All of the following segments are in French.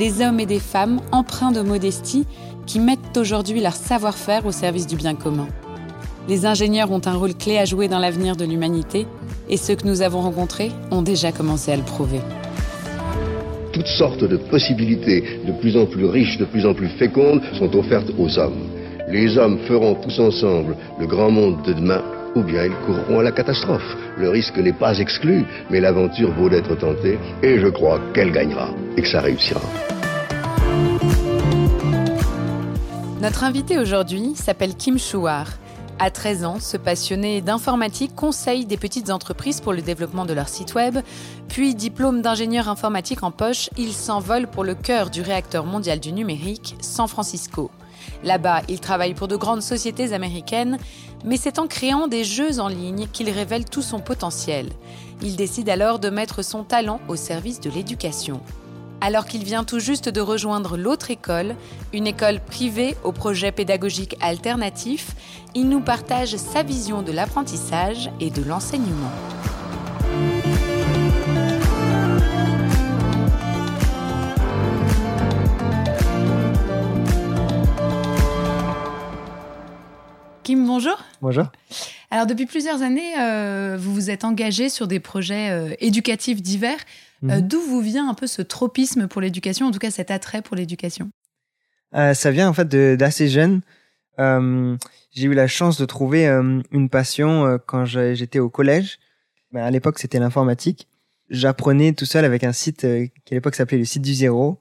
Des hommes et des femmes empreints de modestie qui mettent aujourd'hui leur savoir-faire au service du bien commun. Les ingénieurs ont un rôle clé à jouer dans l'avenir de l'humanité et ceux que nous avons rencontrés ont déjà commencé à le prouver. Toutes sortes de possibilités de plus en plus riches, de plus en plus fécondes sont offertes aux hommes. Les hommes feront tous ensemble le grand monde de demain ou bien ils courront à la catastrophe. Le risque n'est pas exclu, mais l'aventure vaut d'être tentée et je crois qu'elle gagnera et que ça réussira. Notre invité aujourd'hui s'appelle Kim Chouar. À 13 ans, ce passionné d'informatique conseille des petites entreprises pour le développement de leur site web. Puis, diplôme d'ingénieur informatique en poche, il s'envole pour le cœur du réacteur mondial du numérique, San Francisco. Là-bas, il travaille pour de grandes sociétés américaines, mais c'est en créant des jeux en ligne qu'il révèle tout son potentiel. Il décide alors de mettre son talent au service de l'éducation. Alors qu'il vient tout juste de rejoindre l'autre école, une école privée au projet pédagogique alternatif, il nous partage sa vision de l'apprentissage et de l'enseignement. Bonjour. Bonjour. Alors depuis plusieurs années, euh, vous vous êtes engagé sur des projets euh, éducatifs divers. Euh, Mhm. D'où vous vient un peu ce tropisme pour l'éducation, en tout cas cet attrait pour l'éducation? Ça vient en fait d'assez jeune. J'ai eu la chance de trouver une passion quand j'étais au collège. Ben, à l'époque, c'était l'informatique. J'apprenais tout seul avec un site qui à l'époque s'appelait le site du zéro.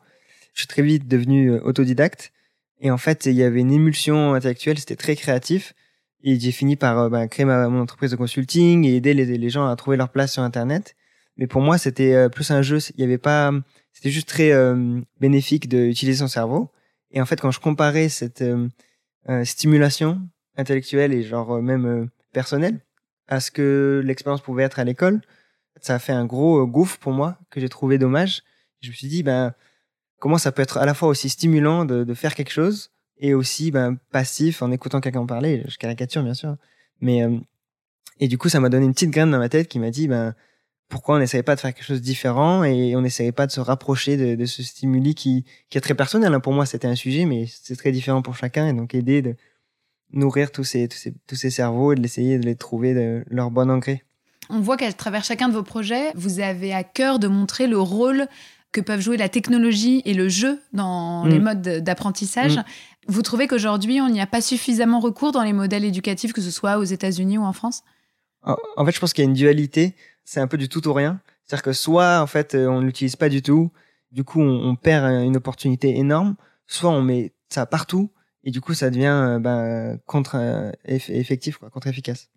Je suis très vite devenu autodidacte. Et en fait, il y avait une émulsion intellectuelle, c'était très créatif. Et j'ai fini par euh, ben, créer ma, mon entreprise de consulting et aider les, les gens à trouver leur place sur Internet. Mais pour moi, c'était euh, plus un jeu. Il y avait pas, c'était juste très euh, bénéfique d'utiliser son cerveau. Et en fait, quand je comparais cette stimulation intellectuelle et genre même personnelle à ce que l'expérience pouvait être à l'école, ça a fait un gros gouffre pour moi que j'ai trouvé dommage. Je me suis dit, ben, comment ça peut être à la fois aussi stimulant de, de faire quelque chose et aussi ben, passif en écoutant quelqu'un parler. Je caricature, bien sûr. Mais, euh, et du coup, ça m'a donné une petite graine dans ma tête qui m'a dit, ben, pourquoi on n'essayerait pas de faire quelque chose de différent et on n'essayerait pas de se rapprocher de, de ce stimuli qui, qui est très personnel. hein. Pour moi, c'était un sujet, mais c'est très différent pour chacun. Et donc, aider de nourrir tous ces, tous ces, tous ces cerveaux et de l'essayer de les trouver de leur bon engrais. On voit qu'à travers chacun de vos projets, vous avez à cœur de montrer le rôle que peuvent jouer la technologie et le jeu dans Mm. les modes d'apprentissage. Mm. Vous trouvez qu'aujourd'hui, on n'y a pas suffisamment recours dans les modèles éducatifs, que ce soit aux États-Unis ou en France? En, fait, je pense qu'il y a une dualité. C'est un peu du tout ou rien. C'est-à-dire que soit, en fait, euh, on l'utilise pas du tout. Du coup, on, perd euh, une opportunité énorme. Soit on met ça partout. Et du coup, ça devient euh, ben, contre eff- effectif, quoi, contre-efficace.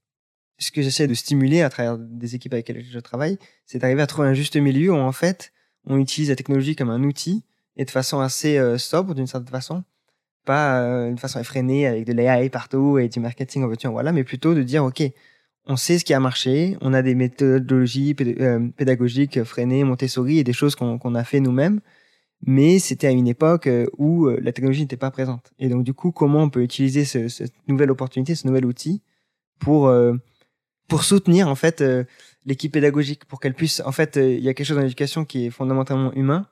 Ce que j'essaie de stimuler à travers des équipes avec lesquelles je travaille, c'est d'arriver à trouver un juste milieu où, en fait, on utilise la technologie comme un outil et de façon assez sobre, d'une certaine façon. Pas euh, d'une façon effrénée avec de l'AI partout et du marketing en voiture, voilà, mais plutôt de dire, OK, on sait ce qui a marché, on a des méthodologies euh, pédagogiques freinées, Montessori et des choses qu'on a fait nous-mêmes, mais c'était à une époque euh, où euh, la technologie n'était pas présente. Et donc du coup, comment on peut utiliser ce, cette nouvelle opportunité, ce nouvel outil pour pour soutenir en fait l'équipe pédagogique, pour qu'elle puisse en fait, il y a quelque chose dans l'éducation qui est fondamentalement humain.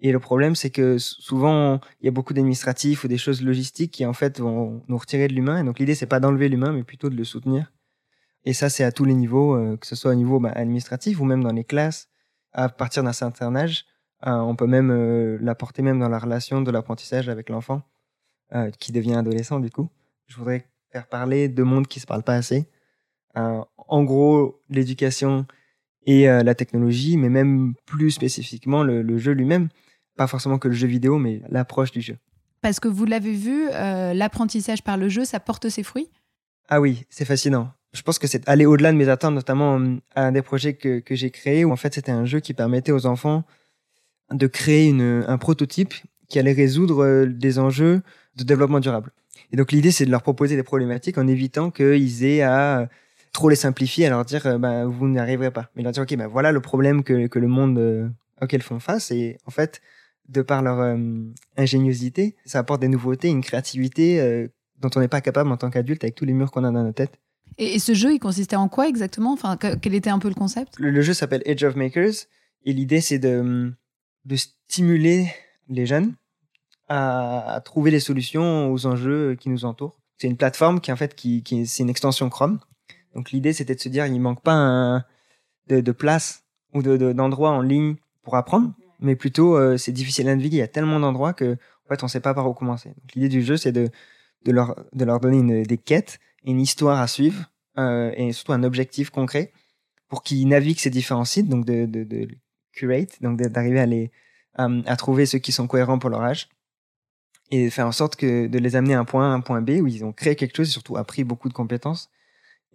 Et le problème, c'est que souvent, il y a beaucoup d'administratifs ou des choses logistiques qui, en fait, vont nous retirer de l'humain. Et donc, l'idée, c'est pas d'enlever l'humain, mais plutôt de le soutenir. Et ça, c'est à tous les niveaux, euh, que ce soit au niveau bah, administratif ou même dans les classes, à partir d'un certain âge. Euh, on peut même euh, l'apporter même dans la relation de l'apprentissage avec l'enfant, qui devient adolescent du coup. Je voudrais faire parler deux mondes qui se parlent pas assez. En gros, l'éducation et la technologie, mais même plus spécifiquement le, jeu lui-même. Pas forcément que le jeu vidéo, mais l'approche du jeu. Parce que vous l'avez vu, euh, l'apprentissage par le jeu, ça porte ses fruits? Ah oui, c'est fascinant. Je pense que c'est aller au-delà de mes attentes, notamment à un des projets que, que j'ai créé, où en fait c'était un jeu qui permettait aux enfants de créer une, un prototype qui allait résoudre des enjeux de développement durable. Et donc l'idée, c'est de leur proposer des problématiques en évitant qu'ils aient à trop les simplifier, à leur dire, euh, bah, vous n'y arriverez pas. Mais leur dire, ok, bah, voilà le problème que, que le monde euh, auquel font face. Et en fait, de par leur euh, ingéniosité, ça apporte des nouveautés, une créativité dont on n'est pas capable en tant qu'adulte avec tous les murs qu'on a dans nos têtes. Et, ce jeu, il consistait en quoi exactement? Enfin, quel était un peu le concept? Le, jeu s'appelle Age of Makers. Et l'idée, c'est de, de stimuler les jeunes à, à, trouver les solutions aux enjeux qui nous entourent. C'est une plateforme qui en fait qui, qui c'est une extension Chrome. Donc l'idée c'était de se dire il manque pas un, de, de, place ou de d'endroits en ligne pour apprendre, mais plutôt euh, c'est difficile à naviguer. Il y a tellement d'endroits que en fait on sait pas par où commencer. L'idée du jeu c'est de leur de leur donner des quêtes, une histoire à suivre euh, et surtout un objectif concret pour qu'ils naviguent ces différents sites, donc de, de, curate, donc d'arriver à les à trouver ceux qui sont cohérents pour leur âge et faire en sorte que de les amener à un point A, un point B où ils ont créé quelque chose et surtout appris beaucoup de compétences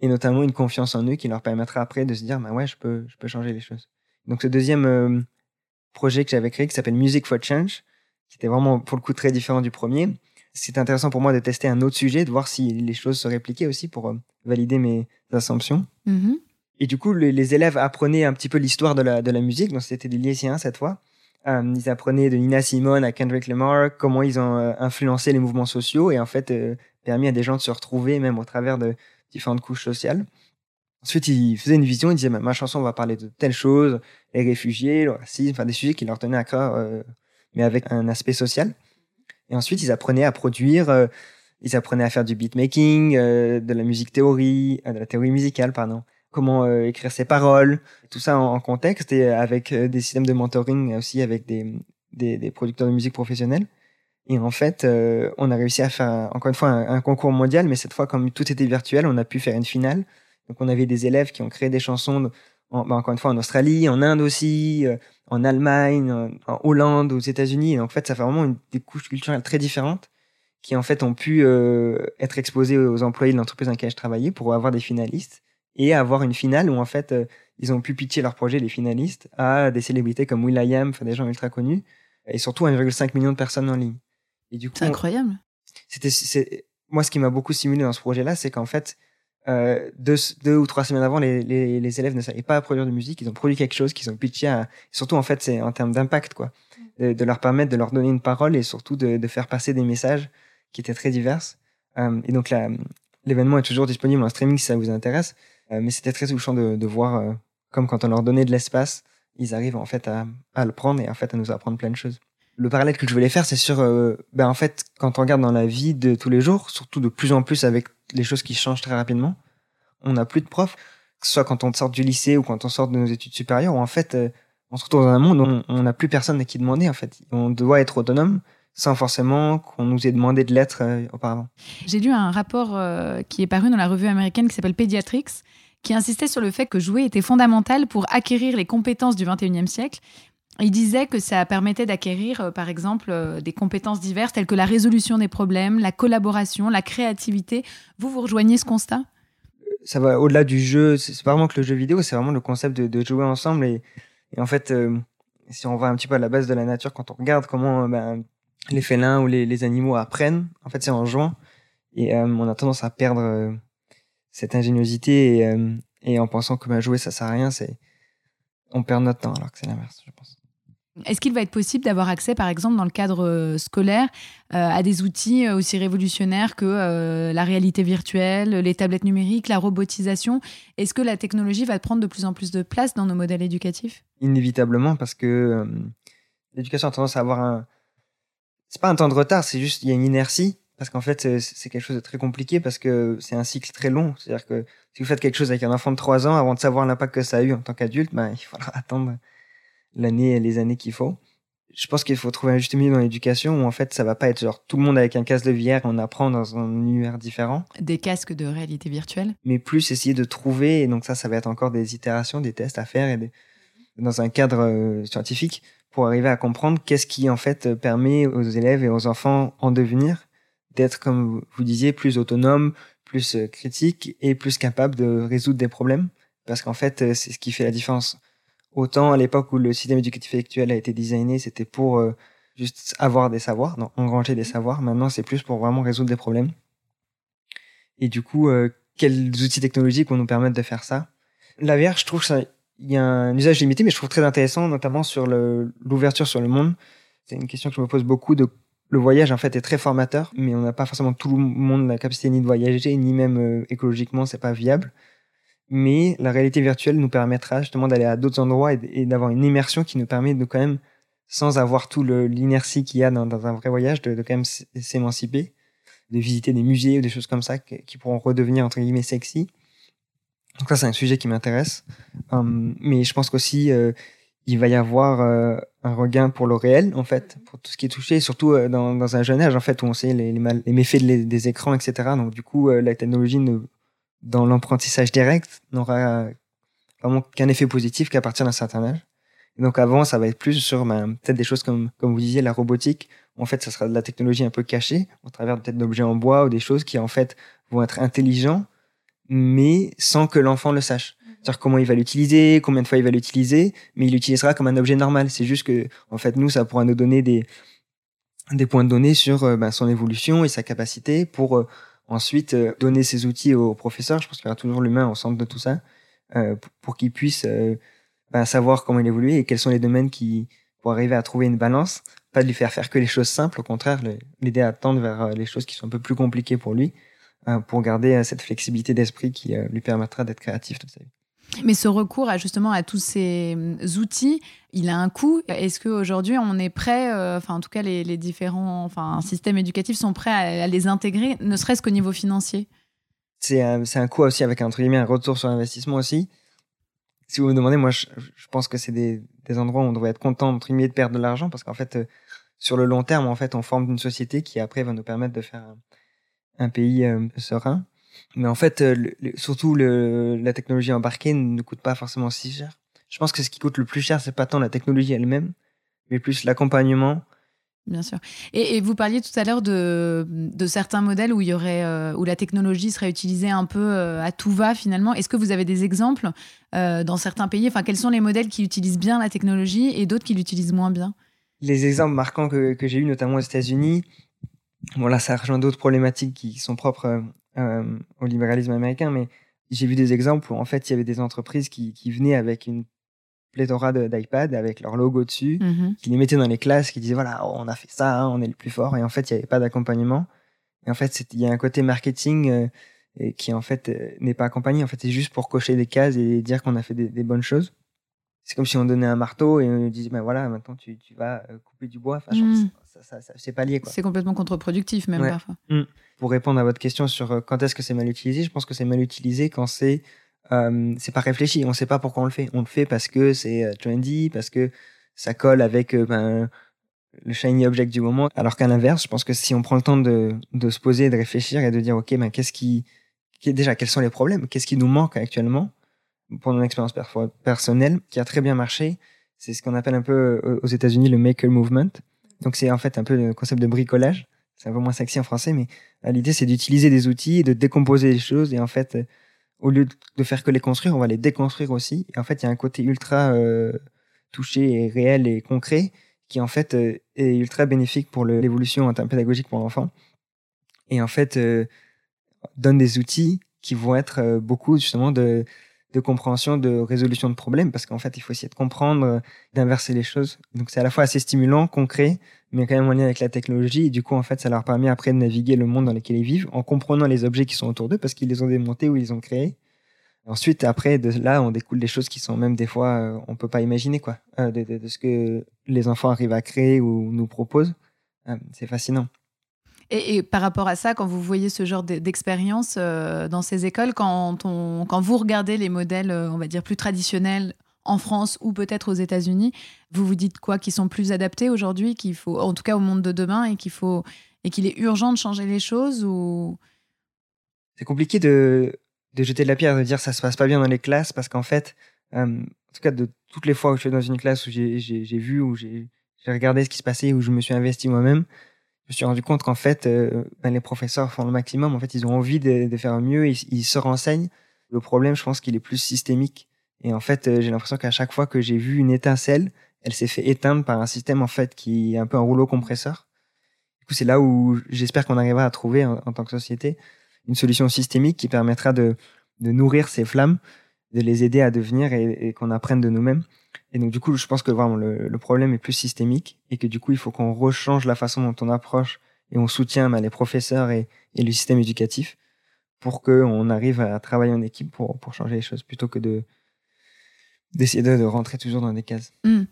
et notamment une confiance en eux qui leur permettra après de se dire bah ouais je peux je peux changer les choses. Donc ce deuxième euh, projet que j'avais créé qui s'appelle Music for Change qui était vraiment pour le coup très différent du premier. C'est intéressant pour moi de tester un autre sujet, de voir si les choses se répliquaient aussi pour euh, valider mes assumptions. Mm-hmm. Et du coup, les, élèves apprenaient un petit peu l'histoire de la, de la musique, donc c'était des lycéens cette fois. Euh, ils apprenaient de Nina Simone à Kendrick Lamar comment ils ont euh, influencé les mouvements sociaux et en fait permis à des gens de se retrouver même au travers de différentes couches sociales. Ensuite, ils faisaient une vision, ils disaient ma chanson va parler de telle chose, les réfugiés, le racisme, enfin des sujets qui leur tenaient à cœur, mais avec un aspect social. Et ensuite, ils apprenaient à produire, ils apprenaient à faire du beatmaking, de la musique théorie, de la théorie musicale, pardon comment euh, écrire ses paroles, tout ça en, contexte et avec euh, des systèmes de mentoring aussi avec des, des, des, producteurs de musique professionnels. Et en fait, euh, on a réussi à faire encore une fois un, concours mondial, mais cette fois, comme tout était virtuel, on a pu faire une finale. Donc, on avait des élèves qui ont créé des chansons, en, bah, encore une fois, en Australie, en Inde aussi, en Allemagne, en, Hollande, aux États-Unis. Et en fait, ça fait vraiment une, des couches culturelles très différentes qui, en fait, ont pu être exposées aux employés de l'entreprise dans laquelle je travaillais pour avoir des finalistes et avoir une finale où en fait euh, ils ont pu pitcher leur projet, les finalistes, à des célébrités comme Will.i.am, enfin des gens ultra connus, et surtout 1,5 million de personnes en ligne. Et du coup, c'est incroyable. C'était, moi, ce qui m'a beaucoup stimulé dans ce projet-là, c'est qu'en fait, euh, deux, deux, ou trois semaines avant, les, les, les, élèves ne savaient pas produire de musique, ils ont produit quelque chose qu'ils ont pitché à... Surtout, en fait, c'est en termes d'impact, quoi. De, leur permettre de leur donner une parole et surtout de, de faire passer des messages qui étaient très divers. Euh, et donc, l'événement est toujours disponible en streaming si ça vous intéresse. Euh, mais c'était très touchant de, de voir, euh, comme quand on leur donnait de l'espace, ils arrivent en fait à, à, le prendre et en fait à nous apprendre plein de choses. Le parallèle que je voulais faire, c'est sur, euh, ben en fait, quand on regarde dans la vie de tous les jours, surtout de plus en plus avec les choses qui changent très rapidement, on n'a plus de profs, que ce soit quand on sort du lycée ou quand on sort de nos études supérieures, où en fait, on se retrouve dans un monde où on n'a plus personne à qui demander en fait. On doit être autonome sans forcément qu'on nous ait demandé de l'être auparavant. J'ai lu un rapport qui est paru dans la revue américaine qui s'appelle Pediatrics, qui insistait sur le fait que jouer était fondamental pour acquérir les compétences du 21e siècle. Il disait que ça permettait d'acquérir, euh, par exemple, euh, des compétences diverses telles que la résolution des problèmes, la collaboration, la créativité. Vous, vous rejoignez ce constat? Ça va au-delà du jeu. C'est pas vraiment que le jeu vidéo, c'est vraiment le concept de, jouer ensemble. Et, en fait, euh, si on va un petit peu à la base de la nature, quand on regarde comment ben, les félins ou les, animaux apprennent, en fait, c'est en jouant. Et on a tendance à perdre cette ingéniosité et, en pensant que bah, jouer ça sert à rien, on perd notre temps alors que c'est l'inverse, je pense. Est-ce qu'il va être possible d'avoir accès, par exemple, dans le cadre euh, scolaire, euh, à des outils aussi révolutionnaires que la réalité virtuelle, les tablettes numériques, la robotisation? Est-ce que la technologie va prendre de plus en plus de place dans nos modèles éducatifs? Inévitablement, parce que l'éducation a tendance à avoir un. C'est pas un temps de retard, c'est juste il y a une inertie parce qu'en fait, c'est quelque chose de très compliqué parce que c'est un cycle très long. C'est-à-dire que si vous faites quelque chose avec un enfant de 3 ans, avant de savoir l'impact que ça a eu en tant qu'adulte, ben, il faudra attendre l'année et les années qu'il faut. je pense qu'il faut trouver un juste milieu dans l'éducation où en fait ça va pas être genre tout le monde avec un casque de VR on apprend dans un univers différent. Des casques de réalité virtuelle. Mais plus essayer de trouver et donc ça ça va être encore des itérations des tests à faire et dans un cadre euh, scientifique pour arriver à comprendre qu'est-ce qui en fait permet aux élèves et aux enfants en devenir d'être comme vous disiez plus autonomes plus euh, critiques et plus capables de résoudre des problèmes. Parce qu'en fait euh, c'est ce qui fait la différence Autant à l'époque où le système éducatif actuel a été designé, c'était pour euh, juste avoir des savoirs, non, engranger des savoirs. Maintenant, c'est plus pour vraiment résoudre des problèmes. Et du coup, euh, quels outils technologiques vont nous permettre de faire ça? La VR, je trouve qu'il y a un usage limité, mais je trouve très intéressant, notamment sur l'ouverture sur le monde. C'est une question que je me pose beaucoup. De, le voyage, en fait, est très formateur, mais on n'a pas forcément tout le monde la capacité ni de voyager, ni même euh, écologiquement, c'est pas viable mais la réalité virtuelle nous permettra justement d'aller à d'autres endroits et, d'avoir une immersion qui nous permet de quand même, sans avoir tout l'inertie qu'il y a dans, un vrai voyage, de, quand même s'émanciper, de visiter des musées ou des choses comme ça qui, pourront redevenir entre guillemets sexy. Donc ça, c'est un sujet qui m'intéresse. Hum, mais je pense qu'aussi, euh, il va y avoir euh, un regain pour le réel, en fait, pour tout ce qui est touché, surtout euh, dans, un jeune âge, en fait, où on sait les, les, méfaits des écrans, etc. Donc du coup, la technologie ne dans l'apprentissage direct n'aura vraiment qu'un effet positif qu'à partir d'un certain âge. Et donc avant, ça va être plus sur ben, peut-être des choses comme, comme vous disiez, la robotique. En fait, ça sera de la technologie un peu cachée, au travers peut-être d'objets en bois ou des choses qui en fait vont être intelligents, mais sans que l'enfant le sache. Mhm. C'est-à-dire comment il va l'utiliser, combien de fois il va l'utiliser, mais il l'utilisera comme un objet normal. C'est juste que, en fait, nous, ça pourra nous donner des, des points de données sur euh, ben, son évolution et sa capacité pour euh, Ensuite, euh, donner ces outils aux professeurs. Je pense qu'il y aura toujours l'humain au centre de tout ça euh, pour, qu'ils puissent euh, ben, savoir comment il évolue et quels sont les domaines qui pour arriver à trouver une balance. Pas de lui faire faire que les choses simples, au contraire, l'aider à tendre vers les choses qui sont un peu plus compliquées pour lui, pour garder cette flexibilité d'esprit qui lui permettra d'être créatif toute sa vie. Mais ce recours à justement à tous ces hum, outils, il a un coût. Est-ce qu'aujourd'hui on est prêt, euh, enfin en tout cas les, différents enfin, systèmes éducatifs sont prêts à, les intégrer, ne serait-ce qu'au niveau financier? C'est un, coût aussi avec entre guillemets un retour sur investissement aussi. Si vous me demandez, moi je, pense que c'est des, endroits où on devrait être content entre guillemets de perdre de l'argent parce qu'en fait euh, sur le long terme en fait on forme une société qui après va nous permettre de faire un, pays euh, serein. Mais en fait, euh, surtout le, la technologie embarquée ne coûte pas forcément si cher. Je pense que ce qui coûte le plus cher, c'est pas tant la technologie elle-même, mais plus l'accompagnement. Bien sûr. Et, vous parliez tout à l'heure de, de, certains modèles où il y aurait euh, où la technologie serait utilisée un peu euh, à tout va finalement. Est-ce que vous avez des exemples dans certains pays? Enfin, quels sont les modèles qui utilisent bien la technologie et d'autres qui l'utilisent moins bien? Les exemples marquants que, que j'ai eu notamment aux États-Unis. Bon là, ça rejoint d'autres problématiques qui sont propres euh, au libéralisme américain, mais j'ai vu des exemples où en fait il y avait des entreprises qui, qui venaient avec une pléthora d'iPad avec leur logo dessus, mm-hmm. qui les mettaient dans les classes, qui disaient voilà, on a fait ça, hein, on est le plus fort, et en fait il n'y avait pas d'accompagnement. Et en fait, il y a un côté marketing euh, qui en fait euh, n'est pas accompagné. En fait, c'est juste pour cocher des cases et dire qu'on a fait des, des bonnes choses. C'est comme si on donnait un marteau et on disait ben voilà, maintenant tu, tu vas couper du bois. Enfin, mm. ça, ça, c'est pas lié. C'est complètement contre-productif même parfois. Mm pour répondre à votre question sur euh, quand est-ce que c'est mal utilisé, je pense que c'est mal utilisé quand c'est euh, c'est pas réfléchi. On ne sait pas pourquoi on le fait. On le fait parce que c'est euh, trendy, parce que ça colle avec ben, le shiny object du moment. Alors qu'à l'inverse, je pense que si on prend le temps de, se poser, de réfléchir et de dire ok, ben qu'est-ce qui, déjà quels sont les problèmes, qu'est-ce qui nous manque actuellement? Pour mon expérience personnelle qui a très bien marché. C'est ce qu'on appelle un peu aux États-Unis le maker movement. Donc c'est en fait un peu le concept de bricolage c'est un peu moins sexy en français, mais euh, l'idée c'est d'utiliser des outils de décomposer les choses. Et en fait, euh, au lieu de faire que les construire, on va les déconstruire aussi. Et en fait, il y a un côté ultra euh, touché et réel et concret qui en fait est ultra bénéfique pour l'évolution en termes pédagogiques pour l'enfant. Et en fait, donne des outils qui vont être beaucoup justement de, de compréhension, de résolution de problèmes, parce qu'en fait, il faut essayer de comprendre, d'inverser les choses. Donc c'est à la fois assez stimulant, concret, mais quand même en lien avec la technologie. Et du coup, en fait, ça leur permet après de naviguer le monde dans lequel ils vivent en comprenant les objets qui sont autour d'eux parce qu'ils les ont démontés ou ils les ont créés. Ensuite, après, de là, on découle des choses qui sont même des fois, euh, on peut pas imaginer, quoi, euh, de, de, ce que les enfants arrivent à créer ou nous proposent. Euh, c'est fascinant. Et, par rapport à ça, quand vous voyez ce genre d'expérience dans ces écoles, quand, vous regardez les modèles, on va dire, plus traditionnels en France ou peut-être aux États-Unis. Vous vous dites quoi Qu'ils sont plus adaptés aujourd'hui, qu'il faut, en tout cas au monde de demain, et qu'il faut et qu'il est urgent de changer les choses ou? C'est compliqué de, de jeter de la pierre, de dire ça se passe pas bien dans les classes, parce qu'en fait, euh, en tout cas de toutes les fois où je suis dans une classe où j'ai vu, où j'ai regardé ce qui se passait, où je me suis investi moi-même, je me suis rendu compte qu'en fait, euh, ben, les professeurs font le maximum. En fait, ils ont envie de, faire mieux, ils, se renseignent. Le problème, je pense qu'il est plus systémique. Et en fait, euh, j'ai l'impression qu'à chaque fois que j'ai vu une étincelle, elle s'est fait éteindre par un système en fait qui est un peu un rouleau compresseur. Du coup, c'est là où j'espère qu'on arrivera à trouver en, tant que société une solution systémique qui permettra de, nourrir ces flammes, de les aider à devenir et qu'on apprenne de nous-mêmes. Et donc, du coup, je pense que vraiment le, problème est plus systémique et que du coup, il faut qu'on rechange la façon dont on approche et on soutient ben, les professeurs et, le système éducatif pour qu'on arrive à travailler en équipe pour, changer les choses plutôt que de d'essayer de, de, rentrer toujours dans des cases. Mmh.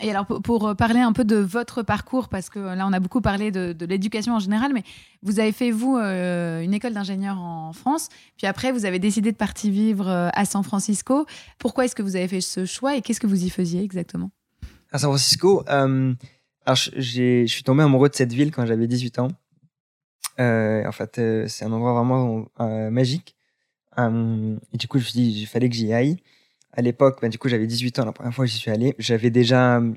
Et alors, pour, parler un peu de votre parcours, parce que là, on a beaucoup parlé de, l'éducation en général, mais vous avez fait, vous, euh, une école d'ingénieur en France, puis après, vous avez décidé de partir vivre euh, à San Francisco. Pourquoi est-ce que vous avez fait ce choix et qu'est-ce que vous y faisiez exactement? À San Francisco, euh, alors je suis tombé amoureux de cette ville quand j'avais 18 ans. Euh, en fait, euh, c'est un endroit vraiment magique. et du coup, je me suis dit, il fallait que j'y aille à l'époque, bah, du coup, j'avais 18 ans la première fois que j'y suis allé. J'avais déjà hum,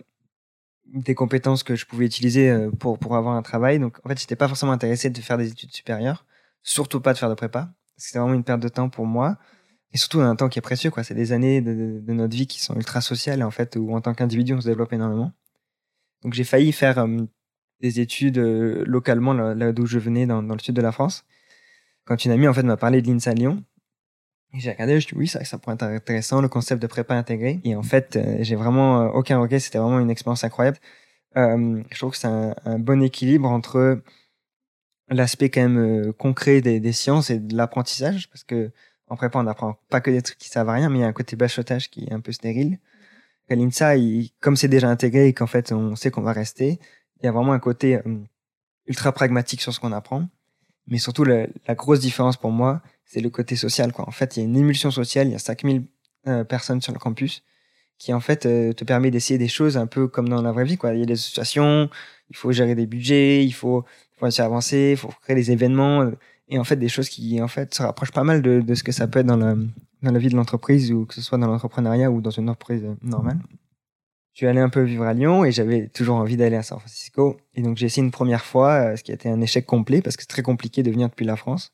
des compétences que je pouvais utiliser euh, pour, pour avoir un travail. Donc, en fait, j'étais pas forcément intéressé de faire des études supérieures, surtout pas de faire de prépa. C'était vraiment une perte de temps pour moi. Et surtout, un temps qui est précieux, quoi. C'est des années de, notre vie qui sont ultra sociales, en fait, où en tant qu'individu, on se développe énormément. Donc, j'ai failli faire hum, des études euh, localement, là, d'où je venais, dans, dans, le sud de la France. Quand une amie, en fait, m'a parlé de l'INSA Lyon, j'ai regardé, je dis oui, ça, ça pourrait être intéressant, le concept de prépa intégré. Et en fait, euh, j'ai vraiment euh, aucun regret, c'était vraiment une expérience incroyable. Euh, je trouve que c'est un, un, bon équilibre entre l'aspect quand même euh, concret des, des, sciences et de l'apprentissage, parce que en prépa, on n'apprend pas que des trucs qui servent à rien, mais il y a un côté bachotage qui est un peu stérile. À l'INSA, il, comme c'est déjà intégré et qu'en fait, on sait qu'on va rester, il y a vraiment un côté ultra pragmatique sur ce qu'on apprend. Mais surtout, la, la grosse différence pour moi, c'est le côté social. Quoi. En fait, il y a une émulsion sociale, il y a 5000 euh, personnes sur le campus qui en fait euh, te permet d'essayer des choses un peu comme dans la vraie vie. Quoi. Il y a des associations, il faut gérer des budgets, il faut, il faut essayer il faut créer des événements euh, et en fait des choses qui en fait se rapprochent pas mal de, de ce que ça peut être dans la, dans la vie de l'entreprise ou que ce soit dans l'entrepreneuriat ou dans une entreprise normale. Je suis allé un peu vivre à Lyon et j'avais toujours envie d'aller à San Francisco. Et donc j'ai essayé une première fois, ce qui a été un échec complet parce que c'est très compliqué de venir depuis la France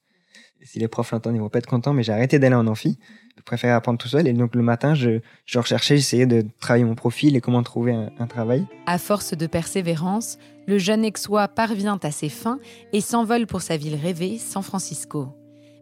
si les profs l'entendent, ils vont pas être contents, mais j'ai arrêté d'aller en amphi. Je préférais apprendre tout seul. Et donc, le matin, je, je recherchais, j'essayais de travailler mon profil et comment trouver un, travail. À force de persévérance, le jeune Aixois parvient à ses fins et s'envole pour sa ville rêvée, San Francisco.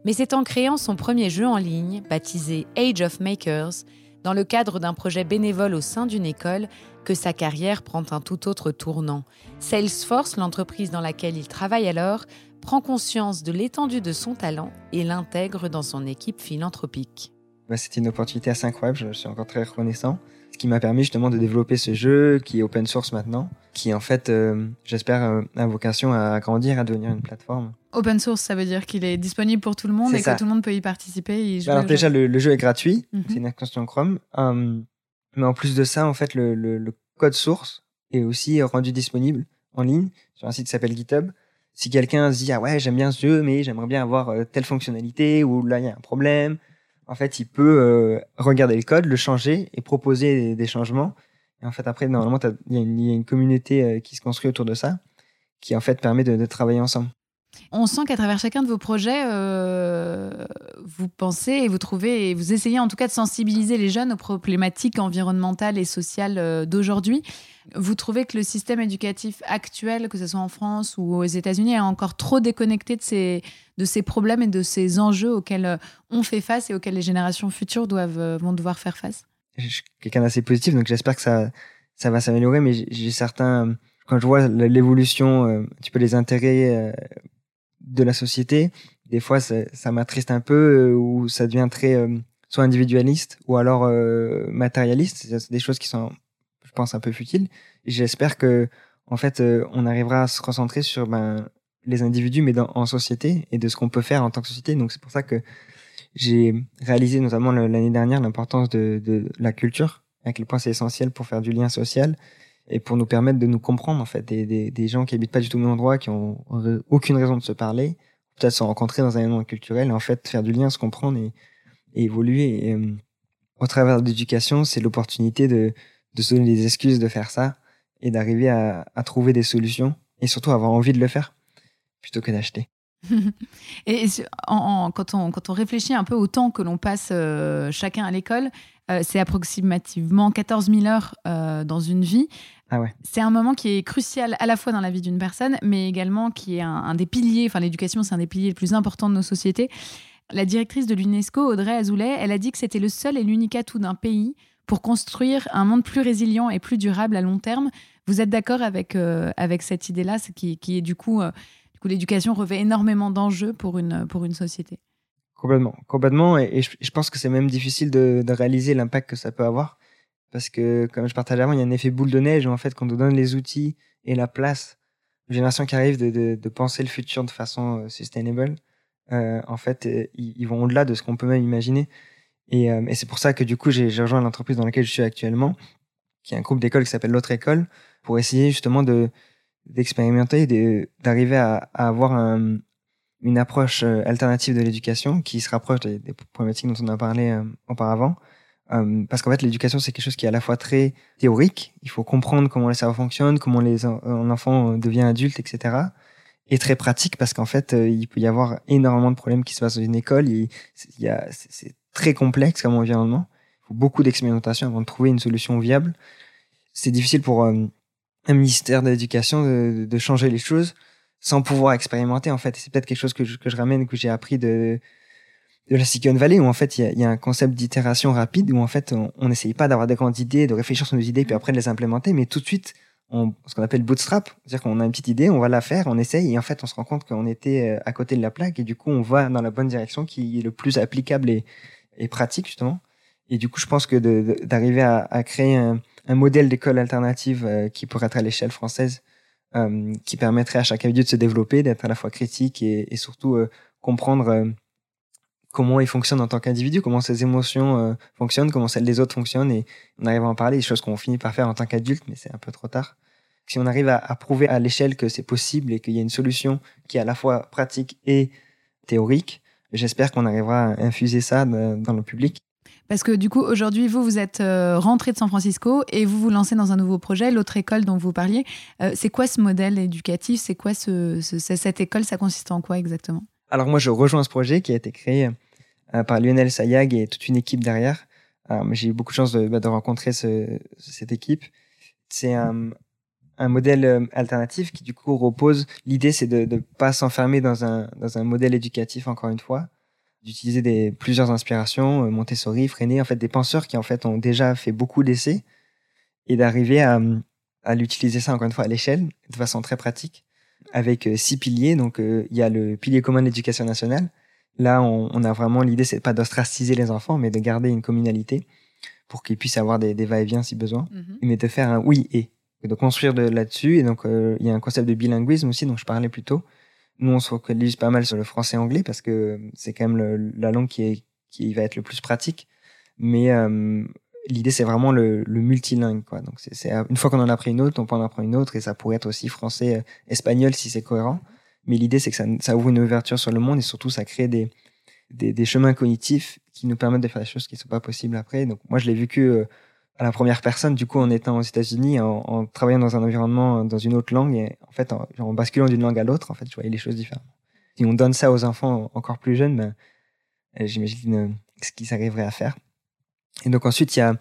Mais c'est en créant son premier jeu en ligne, baptisé Age of Makers, dans le cadre d'un projet bénévole au sein d'une école, que sa carrière prend un tout autre tournant. Salesforce, l'entreprise dans laquelle il travaille alors, prend conscience de l'étendue de son talent et l'intègre dans son équipe philanthropique. Bah, C'était une opportunité assez incroyable, je suis encore très reconnaissant. Ce qui m'a permis justement de développer ce jeu qui est open source maintenant, qui en fait, euh, j'espère, euh, a vocation à grandir, à devenir une plateforme. Open source, ça veut dire qu'il est disponible pour tout le monde et ça. que tout le monde peut y participer. Alors déjà, le, le, jeu est gratuit, mm -hmm. c'est une extension Chrome. Um, mais en plus de ça, en fait, le, le, le code source est aussi rendu disponible en ligne sur un site qui s'appelle GitHub si quelqu'un se dit ah ouais j'aime bien ce jeu mais j'aimerais bien avoir euh, telle fonctionnalité ou là il y a un problème en fait il peut euh, regarder le code le changer et proposer des, des changements et en fait après normalement il y, a une communauté euh, qui se construit autour de ça qui en fait permet de, travailler ensemble on sent qu'à travers chacun de vos projets, euh, vous pensez et vous trouvez, et vous essayez en tout cas de sensibiliser les jeunes aux problématiques environnementales et sociales euh, d'aujourd'hui. Vous trouvez que le système éducatif actuel, que ce soit en France ou aux États-Unis, est encore trop déconnecté de ces, de ces problèmes et de ces enjeux auxquels on fait face et auxquels les générations futures doivent, vont devoir faire face? Je suis quelqu'un d'assez positif, donc j'espère que ça, ça va s'améliorer, mais j'ai certains. Quand je vois l'évolution, un petit peu les intérêts de la société, des fois ça, ça m'attriste un peu euh, ou ça devient très euh, soit individualiste ou alors euh, matérialiste. C'est des choses qui sont, je pense, un peu futiles. J'espère que en fait, euh, on arrivera à se concentrer sur ben, les individus, mais dans, en société et de ce qu'on peut faire en tant que société. Donc c'est pour ça que j'ai réalisé notamment l'année dernière l'importance de, de, la culture à quel point c'est essentiel pour faire du lien social et pour nous permettre de nous comprendre en fait. Des, des, gens qui habitent pas du tout au même endroit qui ont aucune raison de se parler peut-être se rencontrer dans un événement culturel et en fait faire du lien se comprendre et, et évoluer. Et, euh, au travers de l'éducation c'est l'opportunité de, de se donner des excuses de faire ça et d'arriver à, à trouver des solutions et surtout avoir envie de le faire plutôt que d'acheter et en, quand, on, quand on réfléchit un peu au temps que l'on passe euh, chacun à l'école, euh, c'est approximativement 14 000 heures euh, dans une vie. Ah ouais. C'est un moment qui est crucial à la fois dans la vie d'une personne, mais également qui est un, des piliers, enfin l'éducation c'est un des piliers les plus importants de nos sociétés. La directrice de l'UNESCO, Audrey Azoulay, elle a dit que c'était le seul et l'unique atout d'un pays pour construire un monde plus résilient et plus durable à long terme. Vous êtes d'accord avec, avec cette idée-là, qui, qui est du coup l'éducation revêt énormément d'enjeux pour une, pour une société. Complètement, complètement. Et, je, pense que c'est même difficile de, réaliser l'impact que ça peut avoir. Parce que, comme je partageais avant, il y a un effet boule de neige où, en fait, quand on donne les outils et la place, aux générations qui arrivent de, de, penser le futur de façon euh, sustainable, euh, en fait, euh, ils, vont au-delà de ce qu'on peut même imaginer. Et, et c'est pour ça que, du coup, j'ai rejoint l'entreprise dans laquelle je suis actuellement, qui est un groupe d'écoles qui s'appelle L'autre école, pour essayer justement de, d'expérimenter, d'arriver à, avoir une approche euh, alternative de l'éducation qui se rapproche des, problématiques dont on a parlé euh, auparavant. Euh, parce qu'en fait, l'éducation, c'est quelque chose qui est à la fois très théorique. Il faut comprendre comment le cerveau fonctionne, comment les enfants deviennent adultes, etc. Et très pratique parce qu'en fait, il peut y avoir énormément de problèmes qui se passent dans une école. C'est très complexe comme environnement. Il faut beaucoup d'expérimentation avant de trouver une solution viable. C'est difficile pour un ministère de l'éducation de, de, changer les choses sans pouvoir expérimenter en fait. C'est peut-être quelque chose que je, que je ramène que j'ai appris de de la Silicon Valley où en fait il y a, y a, un concept d'itération rapide où en fait on n'essaye pas d'avoir des grandes idées de réfléchir sur nos idées puis après de les implémenter mais tout de suite on, ce qu'on appelle bootstrap c'est-à-dire qu'on a une petite idée on va la faire on essaye et en fait on se rend compte qu'on était euh, à côté de la plaque et du coup on va dans la bonne direction qui est le plus applicable et, et pratique justement. Et du coup je pense que d'arriver à, à créer un un modèle d'école alternative euh, qui pourrait être à l'échelle française, euh, qui permettrait à chaque individu de se développer, d'être à la fois critique et, et surtout euh, comprendre comment il fonctionne en tant qu'individu, comment ses émotions fonctionnent, comment celles des autres fonctionnent, et on arrive à en parler, des choses qu'on finit par faire en tant qu'adulte, mais c'est un peu trop tard. Si on arrive à, à prouver à l'échelle que c'est possible et qu'il y a une solution qui est à la fois pratique et théorique, j'espère qu'on arrivera à infuser ça dans le public parce que du coup, aujourd'hui, vous, vous êtes euh, rentré de San Francisco et vous vous lancez dans un nouveau projet, l'autre école dont vous parliez. Euh, c'est quoi ce modèle éducatif? C'est quoi ce, cette école? Ça consiste en quoi exactement? Alors moi, je rejoins ce projet qui a été créé euh, par Lionel Sayag et toute une équipe derrière. J'ai eu beaucoup de chance de, bah, rencontrer ce, cette équipe. C'est un, modèle alternatif qui du coup repose. L'idée, c'est de ne pas s'enfermer dans un modèle éducatif, encore une fois, d'utiliser des plusieurs inspirations, euh, Montessori, Freinet, en fait des penseurs qui en fait ont déjà fait beaucoup d'essais et d'arriver à, à l'utiliser ça encore une fois à l'échelle de façon très pratique avec euh, six piliers. Donc euh, il y a le pilier commun de l'éducation nationale. Là, on, on a vraiment l'idée, c'est pas d'ostraciser les enfants, mais de garder une communalité pour qu'ils puissent avoir des, des va-et-vient si besoin, mm-hmm. mais de faire un oui et, de construire de là-dessus. Et donc il y a un concept de bilinguisme aussi dont je parlais plus tôt nous, on se focalise pas mal sur le français anglais parce que c'est quand même la langue qui, est, qui va être le plus pratique. Mais euh, l'idée, c'est vraiment le, multilingue. Quoi. Donc, c'est, une fois qu'on en a pris une autre, on peut en apprendre une autre et ça pourrait être aussi français, euh, si c'est cohérent. Mais l'idée, c'est que ça, ouvre une ouverture sur le monde et surtout, ça crée des, des, chemins cognitifs qui nous permettent de faire des choses qui ne sont pas possibles après. Donc, moi, je l'ai vécu euh, à la première personne, du coup, en étant aux États-Unis, en, travaillant dans un environnement, dans une autre langue, et en fait, en, basculant d'une langue à l'autre, en fait, je voyais les choses différemment. Si on donne ça aux enfants encore plus jeunes, ben, euh, j'imagine euh, ce qu'ils arriveraient à faire. Et donc ensuite, il y a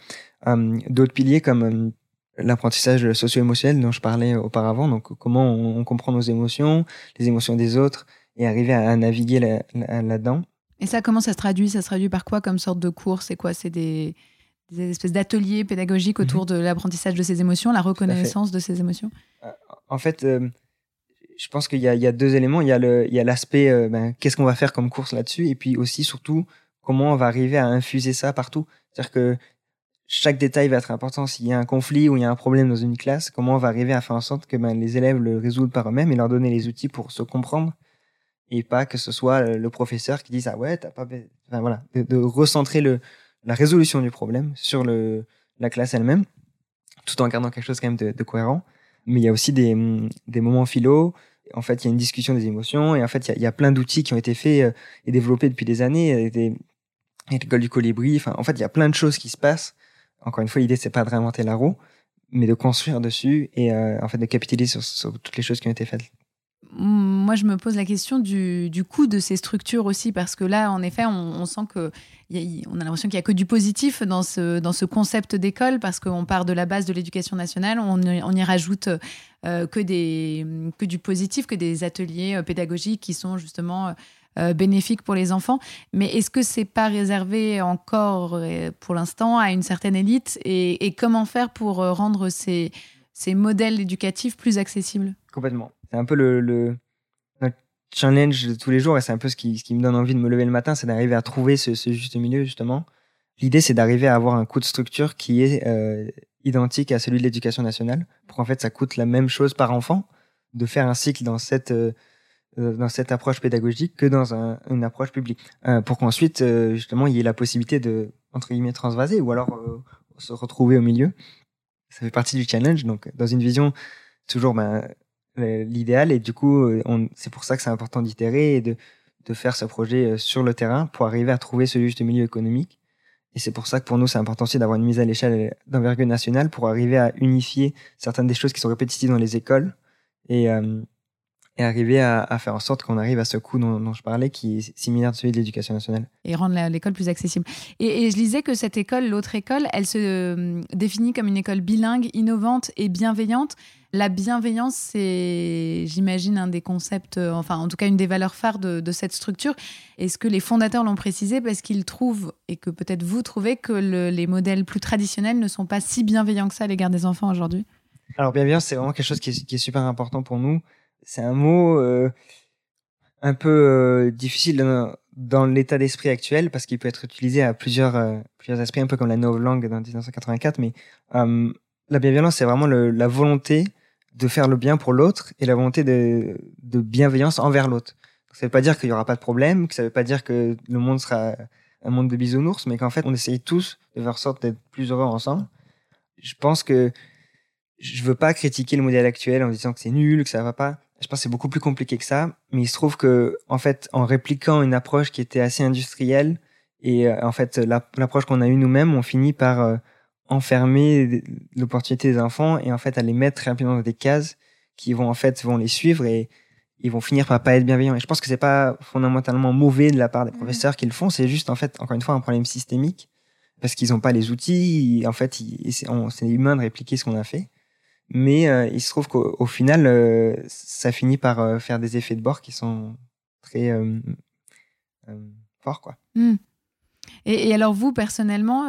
euh, d'autres piliers comme l'apprentissage socio-émotionnel dont je parlais auparavant. Donc comment on, comprend nos émotions, les émotions des autres, et arriver à, naviguer là-dedans. et ça, comment ça se traduit? Ça se traduit par quoi comme sorte de cours? C'est quoi? C'est des des espèces d'ateliers pédagogiques mhm. autour de l'apprentissage de ces émotions, la reconnaissance de ces émotions euh, En fait, euh, je pense qu'il y, y, a deux éléments. Il y a l'aspect, euh, ben, qu'est-ce qu'on va faire comme course là-dessus, et puis aussi, surtout, comment on va arriver à infuser ça partout. C'est-à-dire que chaque détail va être important. S'il y a un conflit ou il y a un problème dans une classe, comment on va arriver à faire en sorte que ben, les élèves le résoudent par eux-mêmes et leur donner les outils pour se comprendre et pas que ce soit le professeur qui dise ah ouais t'as pas enfin voilà de recentrer le la résolution du problème sur le, la classe elle-même, tout en gardant quelque chose quand même de, de cohérent. Mais il y a aussi des, des moments philo. En fait, il y a une discussion des émotions et en fait, il y a, plein d'outils qui ont été faits euh, et développés depuis des années. Des, l'école du colibri. Enfin, en fait, il y a plein de choses qui se passent. Encore une fois, l'idée c'est pas de réinventer la roue, mais de construire dessus et euh, en fait de capitaliser sur, sur toutes les choses qui ont été faites moi, je me pose la question du, coût de ces structures aussi, parce que là, en effet, on, sent que a, on a l'impression qu'il n'y a que du positif dans ce, concept d'école, parce qu'on part de la base de l'éducation nationale, on, on, y rajoute euh, que, du positif, que des ateliers euh, pédagogiques qui sont justement euh, bénéfiques pour les enfants. Mais est-ce que c'est pas réservé encore, pour l'instant, à une certaine élite et, comment faire pour rendre ces modèles éducatifs plus accessibles? Complètement. C'est un peu le, notre challenge de tous les jours et c'est un peu ce qui, me donne envie de me lever le matin, c'est d'arriver à trouver ce, juste milieu justement. L'idée c'est d'arriver à avoir un coût de structure qui est euh, identique à celui de l'éducation nationale. Pour qu'en fait ça coûte la même chose par enfant de faire un cycle dans cette euh, dans cette approche pédagogique que dans un, une approche publique. Euh, pour qu'ensuite euh, justement il y ait la possibilité de entre guillemets transvaser ou alors euh, se retrouver au milieu. Ça fait partie du challenge. Donc dans une vision toujours ben, l'idéal et du coup c'est pour ça que c'est important d'itérer et de, de faire ce projet sur le terrain pour arriver à trouver ce juste milieu économique et c'est pour ça que pour nous c'est important aussi d'avoir une mise à l'échelle d'envergure nationale pour arriver à unifier certaines des choses qui sont répétitives dans les écoles et, euh, et arriver à, à, faire en sorte qu'on arrive à ce coût dont, dont, je parlais, qui est similaire à celui de l'éducation nationale. Et rendre l'école plus accessible. Et, et, je lisais que cette école, l'autre école, elle se euh, définit comme une école bilingue, innovante et bienveillante. La bienveillance, c'est, j'imagine, un des concepts, euh, enfin, en tout cas, une des valeurs phares de, cette structure. Est-ce que les fondateurs l'ont précisé parce qu'ils trouvent, et que peut-être vous trouvez, que le, les modèles plus traditionnels ne sont pas si bienveillants que ça à l'égard des enfants aujourd'hui? Alors, bienveillance, c'est vraiment quelque chose qui est, super important pour nous c'est un mot euh, un peu euh, difficile dans, l'état d'esprit actuel parce qu'il peut être utilisé à plusieurs, euh, esprits, un peu comme la nouvelle langue dans 1984. Mais la bienveillance, c'est vraiment la volonté de faire le bien pour l'autre et la volonté de, bienveillance envers l'autre. Ça veut pas dire qu'il y aura pas de problème, que ça veut pas dire que le monde sera un monde de bisounours, mais qu'en fait, on essaye tous de faire sorte d'être plus heureux ensemble. Je pense que je veux pas critiquer le modèle actuel en disant que c'est nul, que ça va pas je pense que c'est beaucoup plus compliqué que ça, mais il se trouve que, en fait, en répliquant une approche qui était assez industrielle, et euh, en fait, l'approche qu'on a eue nous-mêmes, on finit par euh, enfermer l'opportunité des enfants et en fait à les mettre rapidement dans des cases qui vont en fait vont les suivre et ils vont finir par pas être bienveillants. Et je pense que c'est pas fondamentalement mauvais de la part des mmh. professeurs mmh. qui le font, c'est juste en fait encore une fois un problème systémique parce qu'ils n'ont pas les outils. En fait, c'est humain de répliquer ce qu'on a fait. Mais euh, il se trouve qu'au final, euh, ça finit par euh, faire des effets de bord qui sont très forts, quoi. Mmh. Et, alors vous, personnellement,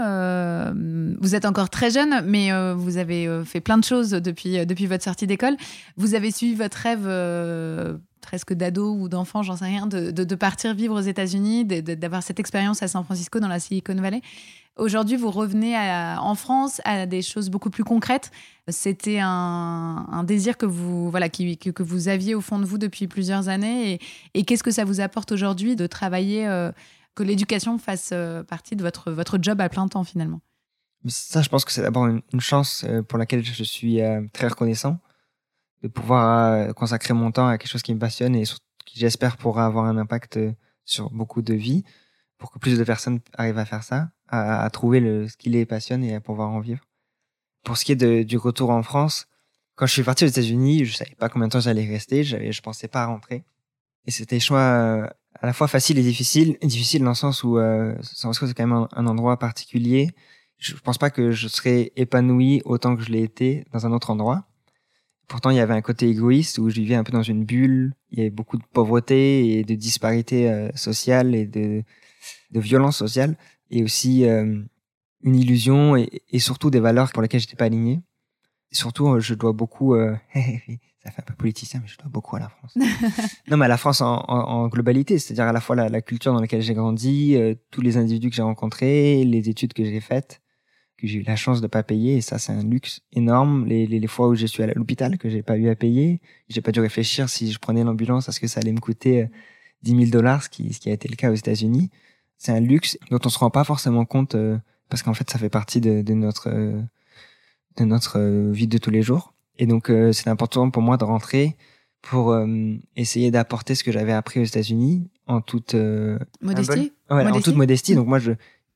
vous êtes encore très jeune, mais vous avez fait plein de choses depuis, depuis votre sortie d'école. Vous avez suivi votre rêve presque d'ado ou d'enfant, j'en sais rien, de, partir vivre aux États-Unis, d'avoir cette expérience à San Francisco, dans la Silicon Valley. Aujourd'hui, vous revenez en France à des choses beaucoup plus concrètes. C'était un, désir que vous, voilà, qui, que, vous aviez au fond de vous depuis plusieurs années. Et, qu'est-ce que ça vous apporte aujourd'hui de travailler, euh, que l'éducation fasse euh, partie de votre, votre job à plein temps finalement Ça, je pense que c'est d'abord une, chance euh, pour laquelle je suis euh, très reconnaissant de pouvoir consacrer mon temps à quelque chose qui me passionne et qui, j'espère, pourra avoir un impact sur beaucoup de vies pour que plus de personnes arrivent à faire ça à, trouver ce qui les passionne et à pouvoir en vivre. Pour ce qui est du retour en France, quand je suis parti aux États-Unis, je savais pas combien de temps j'allais rester, j'avais, je pensais pas rentrer. Et c'était choix à la fois facile et difficile. Difficile dans le sens où euh, San Francisco c'est quand même un, endroit particulier. Je pense pas que je serais épanoui autant que je l'ai été dans un autre endroit. Pourtant, il y avait un côté égoïste où je vivais un peu dans une bulle. Il y avait beaucoup de pauvreté et de disparités euh, sociales et de, de violence sociale et aussi euh, une illusion et, surtout des valeurs pour lesquelles j'étais pas aligné. Surtout, euh, je dois beaucoup, euh, ça fait un peu politicien, mais je dois beaucoup à la France. non, mais à la France en, en, en globalité, c'est-à-dire à la fois la, la, culture dans laquelle j'ai grandi, euh, tous les individus que j'ai rencontrés, les études que j'ai faites, que j'ai eu la chance de pas payer, et ça c'est un luxe énorme. Les, les, les fois où je suis à l'hôpital que j'ai pas eu à payer, j'ai pas dû réfléchir si je prenais l'ambulance, est-ce que ça allait me coûter 10 000 dollars, ce qui, ce qui a été le cas aux États-Unis c'est un luxe dont on se rend pas forcément compte euh, parce qu'en fait, ça fait partie de, de notre de notre vie de tous les jours. Et donc, c'est important pour moi de rentrer pour essayer d'apporter ce que j'avais appris aux États-Unis en toute modestie? Ouais, en toute modestie? Donc moi, je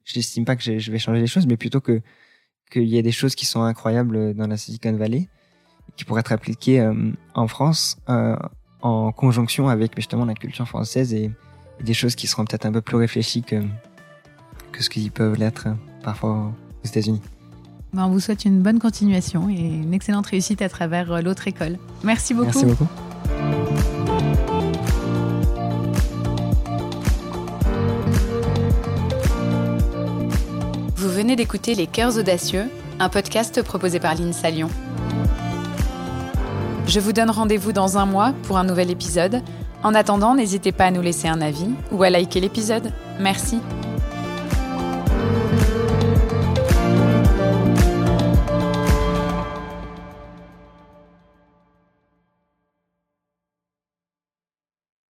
j'estime pas que je vais changer les choses, mais plutôt que qu'il y a des choses qui sont incroyables dans la Silicon Valley qui pourraient être appliquées euh, en France euh, en conjonction avec justement la culture française et, des choses qui seront peut-être un peu plus réfléchies que que ce qu'ils peuvent l'être euh, parfois aux États-Unis. Ben, on vous souhaite une bonne continuation et une excellente réussite à travers l'autre école. Merci beaucoup. Merci beaucoup. Vous venez d'écouter Les Cœurs Audacieux, un podcast proposé par l'INSA Lyon. Je vous donne rendez-vous dans un mois pour un nouvel épisode. En attendant, n'hésitez pas à nous laisser un avis ou à liker l'épisode. Merci.